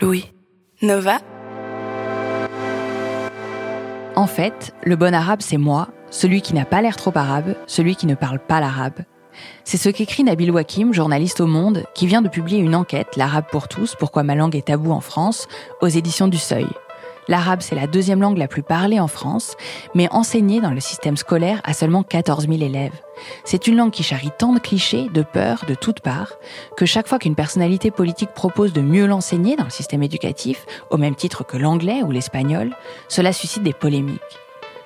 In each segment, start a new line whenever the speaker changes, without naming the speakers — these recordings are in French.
Louis. Nova
En fait, le bon arabe, c'est moi, celui qui n'a pas l'air trop arabe, celui qui ne parle pas l'arabe. C'est ce qu'écrit Nabil Wakim, journaliste au Monde, qui vient de publier une enquête, L'arabe pour tous, pourquoi ma langue est tabou en France, aux éditions du Seuil. L'arabe, c'est la deuxième langue la plus parlée en France, mais enseignée dans le système scolaire à seulement 14 000 élèves. C'est une langue qui charrie tant de clichés, de peurs, de toutes parts, que chaque fois qu'une personnalité politique propose de mieux l'enseigner dans le système éducatif, au même titre que l'anglais ou l'espagnol, cela suscite des polémiques.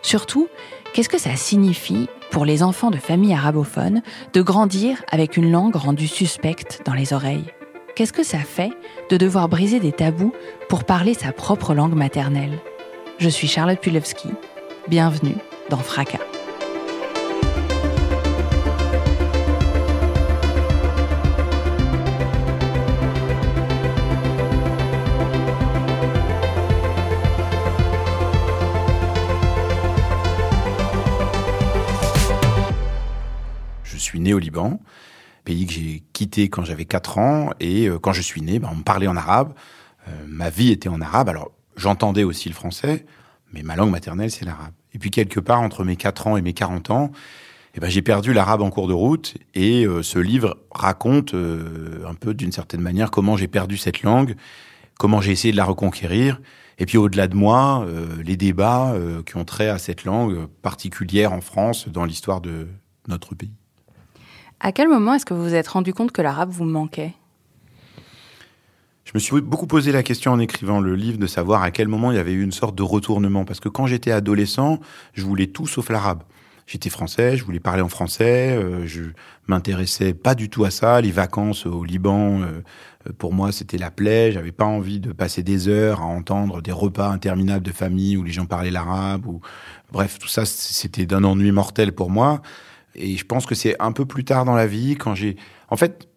Surtout, qu'est-ce que ça signifie pour les enfants de familles arabophones de grandir avec une langue rendue suspecte dans les oreilles? Qu'est-ce que ça fait de devoir briser des tabous pour parler sa propre langue maternelle? Je suis Charlotte Pulewski. Bienvenue dans Fracas.
Je suis né au Liban, pays que j'ai quitté quand j'avais 4 ans, et euh, quand je suis né, ben, on me parlait en arabe, euh, ma vie était en arabe, alors j'entendais aussi le français, mais ma langue maternelle, c'est l'arabe. Et puis quelque part, entre mes 4 ans et mes 40 ans, eh ben, j'ai perdu l'arabe en cours de route, et euh, ce livre raconte un peu d'une certaine manière comment j'ai perdu cette langue, comment j'ai essayé de la reconquérir, et puis au-delà de moi, les débats qui ont trait à cette langue particulière en France dans l'histoire de notre pays.
À quel moment est-ce que vous vous êtes rendu compte que l'arabe vous manquait?
Je me suis beaucoup posé la question en écrivant le livre de savoir à quel moment il y avait eu une sorte de retournement. Parce que quand j'étais adolescent, je voulais tout sauf l'arabe. J'étais français, je voulais parler en français, euh, je m'intéressais pas du tout à ça. Les vacances au Liban, euh, pour moi, c'était la plaie. J'avais pas envie de passer des heures à entendre des repas interminables de famille où les gens parlaient l'arabe. Ou bref, tout ça, c'était d'un ennui mortel pour moi. Et je pense que c'est un peu plus tard dans la vie, quand j'ai... En fait,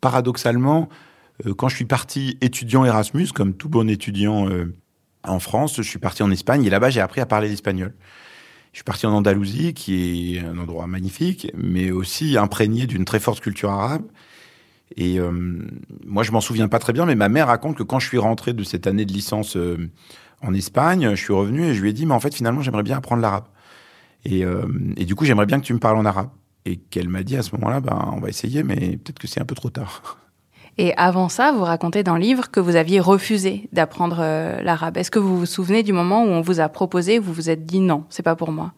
paradoxalement, euh, quand je suis parti étudiant Erasmus, comme tout bon étudiant euh, en France, je suis parti en Espagne et là-bas, j'ai appris à parler l'espagnol. Je suis parti en Andalousie, qui est un endroit magnifique, mais aussi imprégné d'une très forte culture arabe. Et euh, moi, je m'en souviens pas très bien, mais ma mère raconte que quand je suis rentré de cette année de licence en Espagne, je suis revenu et je lui ai dit, mais en fait, finalement, j'aimerais bien apprendre l'arabe. Et, euh, et du coup, j'aimerais bien que tu me parles en arabe. Et qu'elle m'a dit à ce moment-là, ben, on va essayer, mais peut-être que c'est un peu trop tard.
Et avant ça, vous racontez dans le livre que vous aviez refusé d'apprendre euh, l'arabe. Est-ce que vous vous souvenez du moment où on vous a proposé, vous vous êtes dit non, c'est pas pour moi?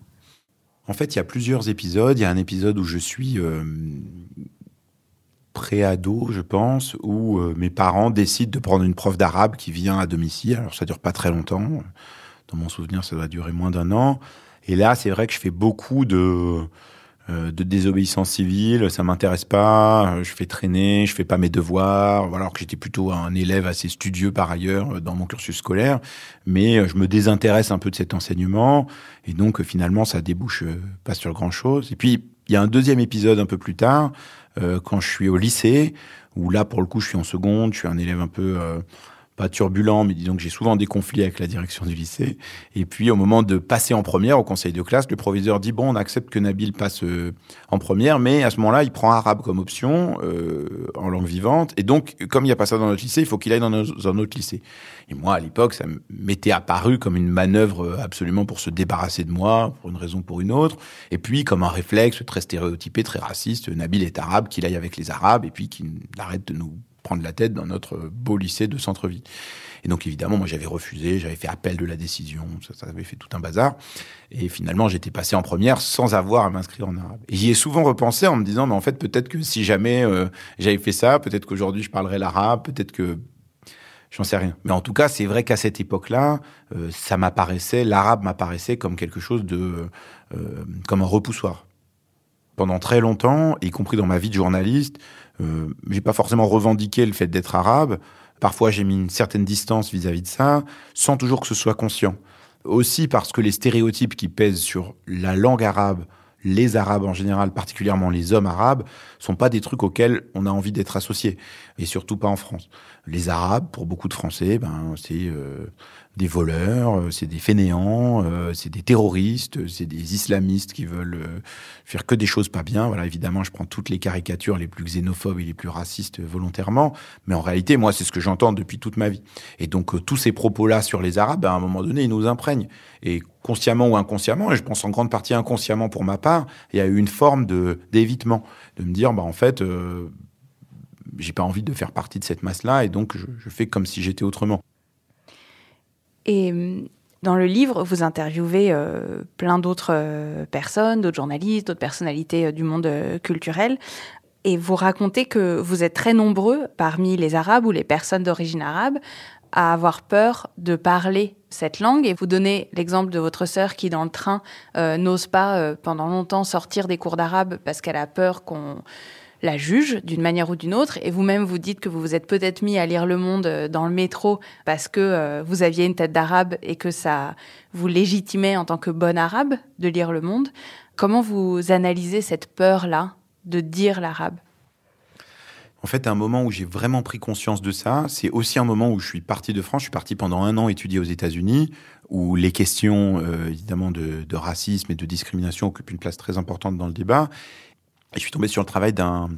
En fait, il y a plusieurs épisodes. Il y a un épisode où je suis euh, pré-ado, je pense, où euh, mes parents décident de prendre une prof d'arabe qui vient à domicile. Alors, ça dure pas très longtemps. Dans mon souvenir, ça doit durer moins d'un an. Et là, c'est vrai que je fais beaucoup de euh, de désobéissance civile, ça m'intéresse pas, euh, je fais traîner, je fais pas mes devoirs, alors que j'étais plutôt un élève assez studieux par ailleurs euh, dans mon cursus scolaire, mais je me désintéresse un peu de cet enseignement, et donc finalement ça débouche euh, pas sur grand chose. Et puis il y a un deuxième épisode un peu plus tard, quand je suis au lycée, où là pour le coup je suis en seconde, je suis un élève un peu turbulent, mais disons que j'ai souvent des conflits avec la direction du lycée. Et puis, au moment de passer en première au conseil de classe, le proviseur dit bon, on accepte que Nabil passe euh, en première, mais à ce moment-là, il prend arabe comme option euh, en langue vivante. Et donc, comme il n'y a pas ça dans notre lycée, il faut qu'il aille dans nos- un autre lycée. Et moi, à l'époque, ça m'était apparu comme une manœuvre euh, absolument pour se débarrasser de moi, pour une raison ou pour une autre. Et puis, comme un réflexe très stéréotypé, très raciste, Nabil est arabe, qu'il aille avec les arabes, et puis qu'il arrête de nous prendre la tête dans notre beau lycée de centre-ville. Et donc évidemment, moi j'avais refusé, j'avais fait appel de la décision, ça, avait fait tout un bazar. Et finalement, j'étais passé en première sans avoir à m'inscrire en arabe. J'y ai souvent repensé en me disant, mais en fait, peut-être que si jamais euh, j'avais fait ça, peut-être qu'aujourd'hui je parlerais l'arabe, peut-être que j'en sais rien. Mais en tout cas, c'est vrai qu'à cette époque-là, euh, ça m'apparaissait, l'arabe m'apparaissait comme quelque chose de, euh, comme un repoussoir. Pendant très longtemps, y compris dans ma vie de journaliste, Euh, j'ai pas forcément revendiqué le fait d'être arabe. Parfois, j'ai mis une certaine distance vis-à-vis de ça, sans toujours que ce soit conscient. Aussi parce que les stéréotypes qui pèsent sur la langue arabe, les Arabes en général, particulièrement les hommes arabes, sont pas des trucs auxquels on a envie d'être associé, et surtout pas en France. Les Arabes, pour beaucoup de Français, ben c'est euh, des voleurs, euh, c'est des fainéants, euh, c'est des terroristes, c'est des islamistes qui veulent euh, faire que des choses pas bien. Voilà, évidemment, je prends toutes les caricatures les plus xénophobes et les plus racistes volontairement, mais en réalité, moi, c'est ce que j'entends depuis toute ma vie. Et donc, tous ces propos-là sur les Arabes, à un moment donné, ils nous imprègnent. Et consciemment ou inconsciemment, et je pense en grande partie inconsciemment pour ma part, il y a eu une forme de d'évitement, de me dire, bah en fait. j'ai pas envie de faire partie de cette masse-là et donc je, je fais comme si j'étais autrement.
Et hum, dans le livre, vous interviewez euh, plein d'autres euh, personnes, d'autres journalistes, d'autres personnalités euh, du monde culturel. Et vous racontez que vous êtes très nombreux parmi les Arabes ou les personnes d'origine arabe à avoir peur de parler cette langue. Et vous donnez l'exemple de votre sœur qui, dans le train, n'ose pas pendant longtemps sortir des cours d'arabe parce qu'elle a peur qu'on la juge d'une manière ou d'une autre. Et vous-même, vous dites que vous vous êtes peut-être mis à lire Le Monde euh, dans le métro parce que euh, vous aviez une tête d'arabe et que ça vous légitimait en tant que bonne arabe de lire Le Monde. Comment vous analysez cette peur-là de dire l'arabe?
En fait, un moment où j'ai vraiment pris conscience de ça, c'est aussi un moment où je suis parti de France. Je suis parti pendant un an étudier aux États-Unis, où les questions, euh, évidemment, de, de, racisme et de discrimination occupent une place très importante dans le débat. Et je suis tombé sur le travail d'un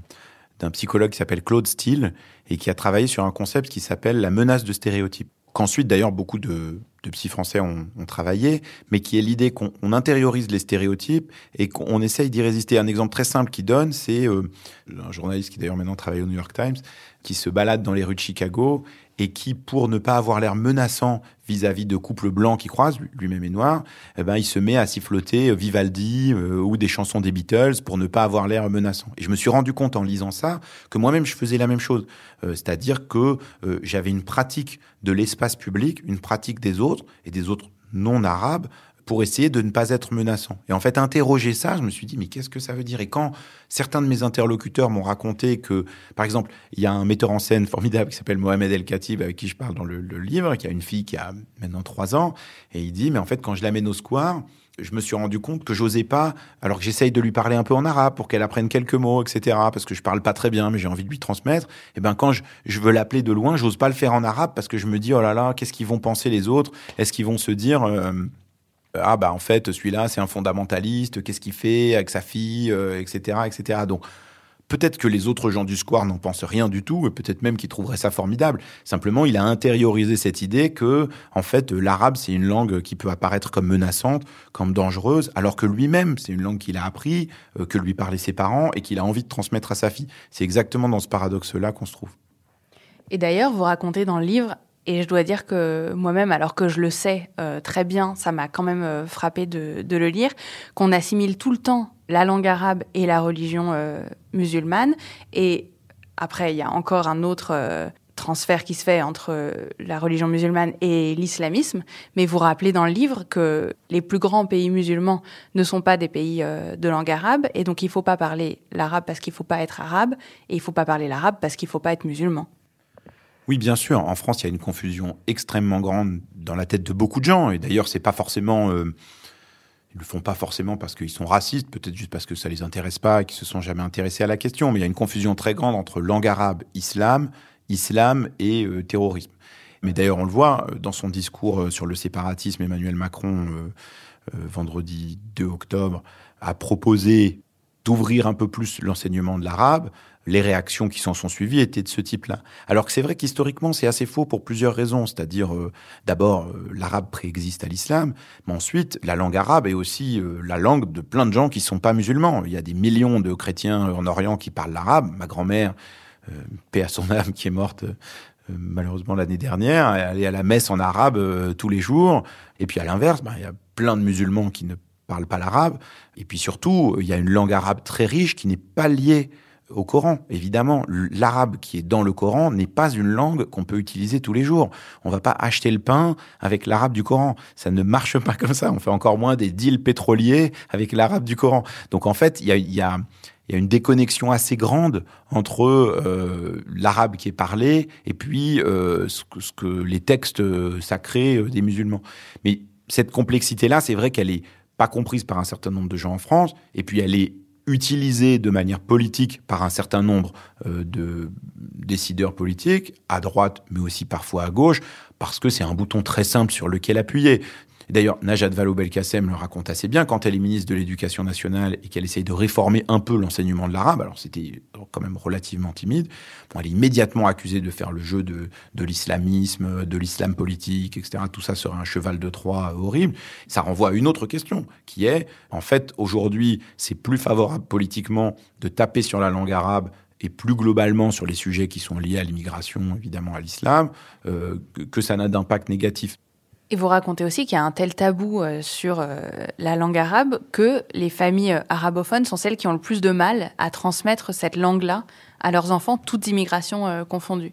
d'un psychologue qui s'appelle Claude Steele et qui a travaillé sur un concept qui s'appelle la menace de stéréotypes. Qu'ensuite, d'ailleurs, beaucoup de, de psy français ont, ont, travaillé, mais qui est l'idée qu'on intériorise les stéréotypes et qu'on essaye d'y résister. Un exemple très simple qu'il donne, c'est euh, un journaliste qui d'ailleurs maintenant travaille au New York Times, qui se balade dans les rues de Chicago et qui, pour ne pas avoir l'air menaçant vis-à-vis de couples blancs qui croisent, lui-même est noir, eh ben, il se met à siffloter euh, Vivaldi euh, ou des chansons des Beatles pour ne pas avoir l'air menaçant. Et je me suis rendu compte en lisant ça que moi-même je faisais la même chose. Euh, c'est-à-dire que j'avais une pratique de l'espace public, une pratique des autres et des autres non arabes pour essayer de ne pas être menaçant. Et en fait, interroger ça, je me suis dit, mais qu'est-ce que ça veut dire? Et quand certains de mes interlocuteurs m'ont raconté que, par exemple, il y a un metteur en scène formidable qui s'appelle Mohamed El Khatib, avec qui je parle dans le, livre, qui a une fille qui a maintenant trois ans, et il dit, mais en fait, quand je l'amène au square, je me suis rendu compte que j'osais pas, alors que j'essaye de lui parler un peu en arabe pour qu'elle apprenne quelques mots, etc., parce que je parle pas très bien, mais j'ai envie de lui transmettre. Et ben, quand je, je veux l'appeler de loin, j'ose pas le faire en arabe parce que je me dis, oh là là, qu'est-ce qu'ils vont penser les autres? Est-ce qu'ils vont se dire, euh, ah bah en fait celui-là c'est un fondamentaliste, qu'est-ce qu'il fait avec sa fille, etc., euh, etc. Donc peut-être que les autres gens du square n'en pensent rien du tout, et peut-être même qu'ils trouveraient ça formidable. Simplement, il a intériorisé cette idée que, en fait, l'arabe, c'est une langue qui peut apparaître comme menaçante, comme dangereuse, alors que lui-même, c'est une langue qu'il a appris, euh, que lui parlaient ses parents, et qu'il a envie de transmettre à sa fille. C'est exactement dans ce paradoxe-là qu'on se trouve.
Et d'ailleurs, vous racontez dans le livre et je dois dire que moi-même, alors que je le sais euh, très bien, ça m'a quand même euh, frappé de, le lire, qu'on assimile tout le temps la langue arabe et la religion euh, musulmane. Et après, il y a encore un autre transfert qui se fait entre la religion musulmane et l'islamisme. Mais vous rappelez dans le livre que les plus grands pays musulmans ne sont pas des pays de langue arabe. Et donc, il ne faut pas parler l'arabe parce qu'il ne faut pas être arabe. Et il ne faut pas parler l'arabe parce qu'il ne faut pas être musulman.
Oui, bien sûr. En France, il y a une confusion extrêmement grande dans la tête de beaucoup de gens. Et d'ailleurs, c'est pas forcément. Euh, ils le font pas forcément parce qu'ils sont racistes, peut-être juste parce que ça les intéresse pas et qu'ils se sont jamais intéressés à la question. Mais il y a une confusion très grande entre langue arabe, islam, islam et euh, terrorisme. Mais d'ailleurs, on le voit euh, dans son discours sur le séparatisme, Emmanuel Macron, vendredi 2 octobre, a proposé d'ouvrir un peu plus l'enseignement de l'arabe les réactions qui s'en sont suivies étaient de ce type-là. Alors que c'est vrai qu'historiquement, c'est assez faux pour plusieurs raisons. C'est-à-dire, euh, d'abord, euh, l'arabe préexiste à l'islam, mais ensuite, la langue arabe est aussi euh, la langue de plein de gens qui sont pas musulmans. Il y a des millions de chrétiens en Orient qui parlent l'arabe. Ma grand-mère, paix à son âme, qui est morte malheureusement l'année dernière, est à la messe en arabe tous les jours. Et puis à l'inverse, ben, il y a plein de musulmans qui ne parlent pas l'arabe. Et puis surtout, il y a une langue arabe très riche qui n'est pas liée au Coran. Évidemment, l'arabe qui est dans le Coran n'est pas une langue qu'on peut utiliser tous les jours. On va pas acheter le pain avec l'arabe du Coran. Ça ne marche pas comme ça. On fait encore moins des deals pétroliers avec l'arabe du Coran. Donc en fait, il y a, une déconnexion assez grande entre euh, l'arabe qui est parlé et puis euh, ce, que, les textes sacrés des musulmans. Mais cette complexité-là, c'est vrai qu'elle est pas comprise par un certain nombre de gens en France, et puis elle est utilisée de manière politique par un certain nombre euh, de décideurs politiques, à droite, mais aussi parfois à gauche, parce que c'est un bouton très simple sur lequel appuyer. D'ailleurs, Najat Vallaud-Belkacem le raconte assez bien quand elle est ministre de l'Éducation nationale et qu'elle essaye de réformer un peu l'enseignement de l'arabe. Alors, c'était quand même relativement timide. Bon, elle est immédiatement accusée de faire le jeu de, l'islamisme, de l'islam politique, etc. Tout ça serait un cheval de Troie horrible. Ça renvoie à une autre question qui est, en fait, aujourd'hui, c'est plus favorable politiquement de taper sur la langue arabe et plus globalement sur les sujets qui sont liés à l'immigration, évidemment à l'islam, euh, que ça n'a d'impact négatif.
Et vous racontez aussi qu'il y a un tel tabou euh, sur euh, la langue arabe que les familles euh, arabophones sont celles qui ont le plus de mal à transmettre cette langue-là à leurs enfants, toutes immigrations confondues.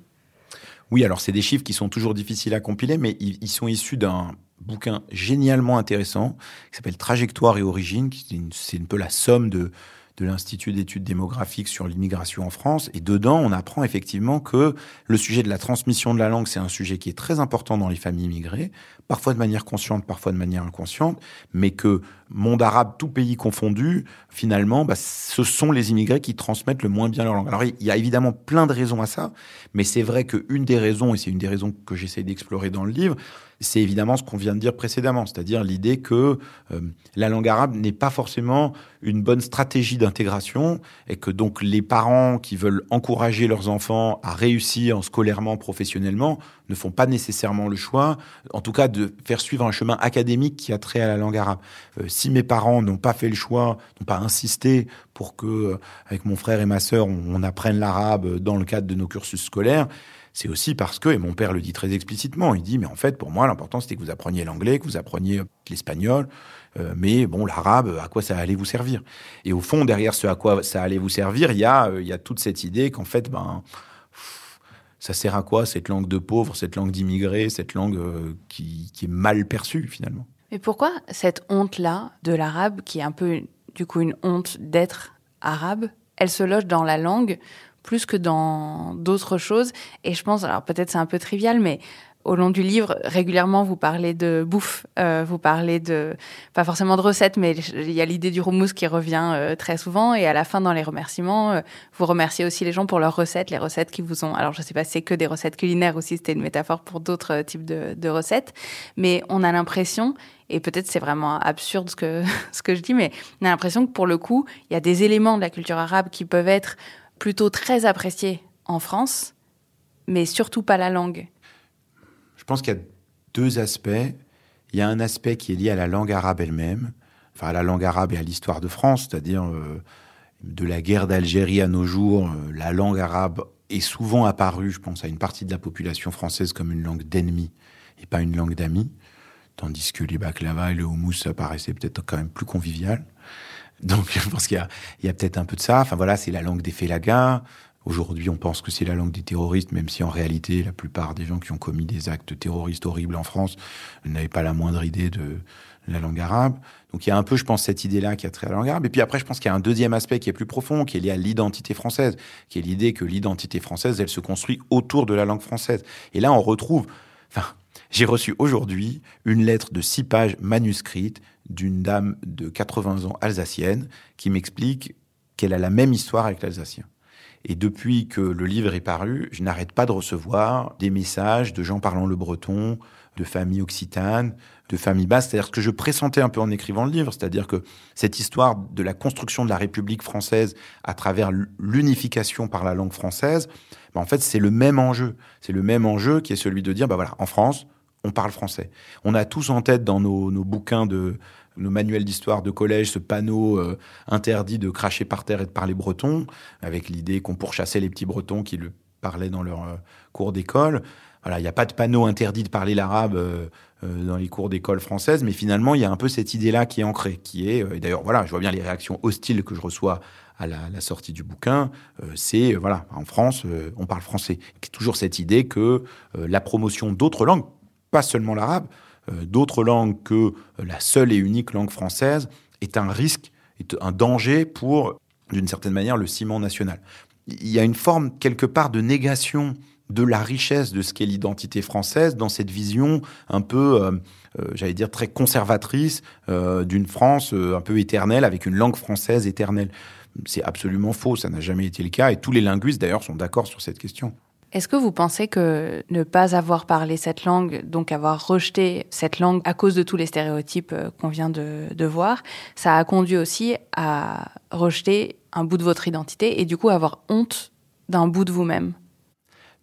Oui, alors c'est des chiffres qui sont toujours difficiles à compiler, mais ils, sont issus d'un bouquin génialement intéressant qui s'appelle Trajectoire et Origine. C'est un peu la somme de, de l'Institut d'études démographiques sur l'immigration en France. Et dedans, on apprend effectivement que le sujet de la transmission de la langue, c'est un sujet qui est très important dans les familles immigrées, parfois de manière consciente, parfois de manière inconsciente, mais que monde arabe, tout pays confondu, finalement, bah, ce sont les immigrés qui transmettent le moins bien leur langue. Alors, il y a évidemment plein de raisons à ça, mais c'est vrai qu'une des raisons, et c'est une des raisons que j'essaie d'explorer dans le livre, c'est évidemment ce qu'on vient de dire précédemment, c'est-à-dire l'idée que euh, la langue arabe n'est pas forcément une bonne stratégie d'intégration et que donc les parents qui veulent encourager leurs enfants à réussir scolairement, professionnellement, ne font pas nécessairement le choix, en tout cas de faire suivre un chemin académique qui a trait à la langue arabe. Euh, si mes parents n'ont pas fait le choix, n'ont pas insisté pour que, euh, avec mon frère et ma sœur, on, apprenne l'arabe dans le cadre de nos cursus scolaires, c'est aussi parce que, et mon père le dit très explicitement, il dit, mais en fait, pour moi, l'important, c'était que vous appreniez l'anglais, que vous appreniez l'espagnol, euh, mais bon, l'arabe, à quoi ça allait vous servir? Et au fond, derrière ce à quoi ça allait vous servir, il y a, il y a toute cette idée qu'en fait, ben, ça sert à quoi cette langue de pauvre, cette langue d'immigré, cette langue euh, qui, est mal perçue finalement?
Mais pourquoi cette honte-là de l'arabe, qui est un peu du coup une honte d'être arabe, elle se loge dans la langue plus que dans d'autres choses. Et je pense, alors peut-être c'est un peu trivial, mais au long du livre, régulièrement, vous parlez de bouffe, euh, vous parlez de, pas forcément de recettes, mais il y a l'idée du houmous qui revient euh, très souvent. Et à la fin, dans les remerciements, euh, vous remerciez aussi les gens pour leurs recettes, les recettes qui vous ont. Alors, je sais pas si c'est que des recettes culinaires ou si c'était une métaphore pour d'autres types de, de, recettes, mais on a l'impression, et peut-être c'est vraiment absurde ce que, ce que je dis, mais on a l'impression que pour le coup, il y a des éléments de la culture arabe qui peuvent être plutôt très appréciés en France, mais surtout pas la langue.
Je pense qu'il y a deux aspects. Il y a un aspect qui est lié à la langue arabe elle-même, enfin à la langue arabe et à l'histoire de France, c'est-à-dire euh, de la guerre d'Algérie à nos jours, euh, la langue arabe est souvent apparue, je pense, à une partie de la population française comme une langue d'ennemi et pas une langue d'amis, tandis que les baklava et le houmous, ça paraissait peut-être quand même plus convivial. Donc je pense qu'il y a, a peut-être un peu de ça. Enfin voilà, c'est la langue des félagas. Aujourd'hui, on pense que c'est la langue des terroristes, même si en réalité, la plupart des gens qui ont commis des actes terroristes horribles en France n'avaient pas la moindre idée de la langue arabe. Donc il y a un peu, je pense, cette idée-là qui a trait à la langue arabe. Et puis après, je pense qu'il y a un deuxième aspect qui est plus profond, qui est lié à l'identité française, qui est l'idée que l'identité française, elle se construit autour de la langue française. Et là, on retrouve, enfin, j'ai reçu aujourd'hui une lettre de six pages manuscrite d'une dame de 80 ans alsacienne qui m'explique qu'elle a la même histoire avec l'alsacien. Et depuis que le livre est paru, je n'arrête pas de recevoir des messages de gens parlant le breton, de familles occitanes, de familles basses. C'est-à-dire ce que je pressentais un peu en écrivant le livre, c'est-à-dire que cette histoire de la construction de la République française à travers l'unification par la langue française, ben en fait, c'est le même enjeu. C'est le même enjeu qui est celui de dire, bah voilà, en France, on parle français. On a tous en tête dans nos bouquins de, nos manuels d'histoire de collège, ce panneau euh, interdit de cracher par terre et de parler breton, avec l'idée qu'on pourchassait les petits bretons qui le parlaient dans leur euh, cours d'école. Voilà, il n'y a pas de panneau interdit de parler l'arabe euh, dans les cours d'école française, mais finalement, il y a un peu cette idée-là qui est ancrée, qui est, d'ailleurs, voilà, je vois bien les réactions hostiles que je reçois à la, sortie du bouquin, c'est, voilà, en France, on parle français. Il y a toujours cette idée que la promotion d'autres langues, pas seulement l'arabe, d'autres langues que la seule et unique langue française est un risque, un danger pour d'une certaine manière, le ciment national. Il y a une forme, quelque part, de négation de la richesse de ce qu'est l'identité française dans cette vision un peu, euh, euh, j'allais dire, très conservatrice euh, d'une France un peu éternelle, avec une langue française éternelle. C'est absolument faux, ça n'a jamais été le cas, et tous les linguistes d'ailleurs sont d'accord sur cette question.
Est-ce que vous pensez que ne pas avoir parlé cette langue, donc avoir rejeté cette langue à cause de tous les stéréotypes qu'on vient de, de, voir, ça a conduit aussi à rejeter un bout de votre identité et du coup avoir honte d'un bout de vous-même?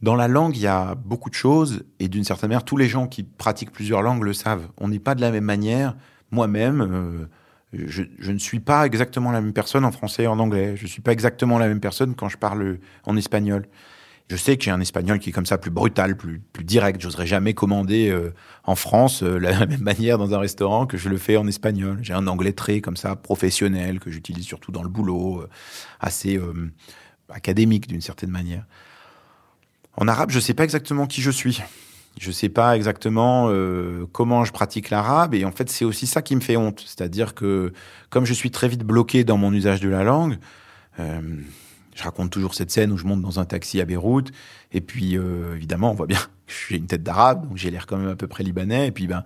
Dans la langue, il y a beaucoup de choses, et d'une certaine manière, tous les gens qui pratiquent plusieurs langues le savent. On n'est pas de la même manière. Moi-même, euh, je, je, ne suis pas exactement la même personne en français et en anglais. Je ne suis pas exactement la même personne quand je parle en espagnol. Je sais que j'ai un espagnol qui est comme ça, plus brutal, plus, plus direct. J'oserais jamais commander euh, en France euh, la même manière dans un restaurant que je le fais en espagnol. J'ai un anglais très comme ça, professionnel, que j'utilise surtout dans le boulot, assez académique d'une certaine manière. En arabe, je ne sais pas exactement qui je suis. Je ne sais pas exactement euh, comment je pratique l'arabe et en fait c'est aussi ça qui me fait honte, c'est-à-dire que comme je suis très vite bloqué dans mon usage de la langue, euh, je raconte toujours cette scène où je monte dans un taxi à Beyrouth. Et puis euh, évidemment on voit bien j'ai une tête d'arabe donc j'ai l'air quand même à peu près libanais et puis ben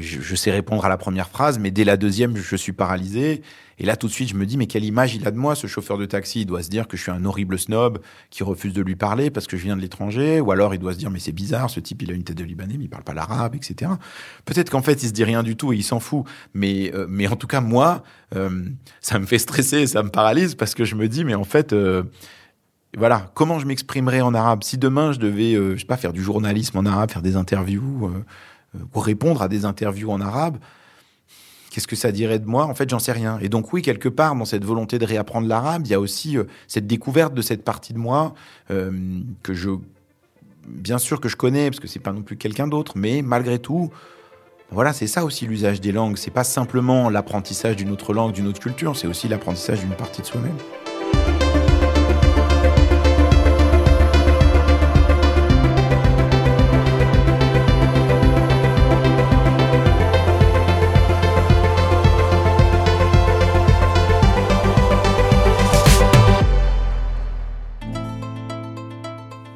je, je, sais répondre à la première phrase mais dès la deuxième je suis paralysé et là, tout de suite, je me dis, mais quelle image il a de moi, ce chauffeur de taxi? Il doit se dire que je suis un horrible snob qui refuse de lui parler parce que je viens de l'étranger. Ou alors, il doit se dire, mais c'est bizarre, ce type, il a une tête de Libanais, mais il parle pas l'arabe, etc. Peut-être qu'en fait, il se dit rien du tout et il s'en fout. Mais, euh, mais en tout cas, moi, euh, ça me fait stresser, ça me paralyse parce que je me dis, mais en fait, euh, voilà, comment je m'exprimerais en arabe? Si demain, je devais, je sais pas, faire du journalisme en arabe, faire des interviews ou répondre à des interviews en arabe, Qu'est-ce que ça dirait de moi? En fait, j'en sais rien. Et donc oui, quelque part, dans cette volonté de réapprendre l'arabe, il y a aussi euh, cette découverte de cette partie de moi euh, que je, bien sûr que je connais, parce que c'est pas non plus quelqu'un d'autre, mais malgré tout, voilà, c'est ça aussi l'usage des langues. C'est pas simplement l'apprentissage d'une autre langue, d'une autre culture, c'est aussi l'apprentissage d'une partie de soi-même.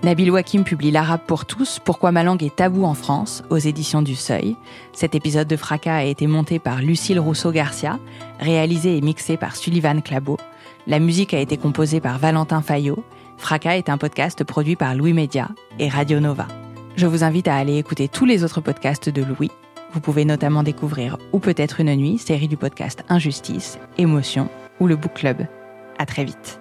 Nabil Wakim publie L'Arabe pour tous, Pourquoi ma langue est tabou en France, aux éditions du Seuil. Cet épisode de Fracas a été monté par Lucille Rousseau-Garcia, réalisé et mixé par Sullivan Clabot. La musique a été composée par Valentin Fayot. Fracas est un podcast produit par Louis Média et Radio Nova. Je vous invite à aller écouter tous les autres podcasts de Louis. Vous pouvez notamment découvrir Ou peut-être une nuit, série du podcast Injustice, Émotion ou le Book Club. À très vite.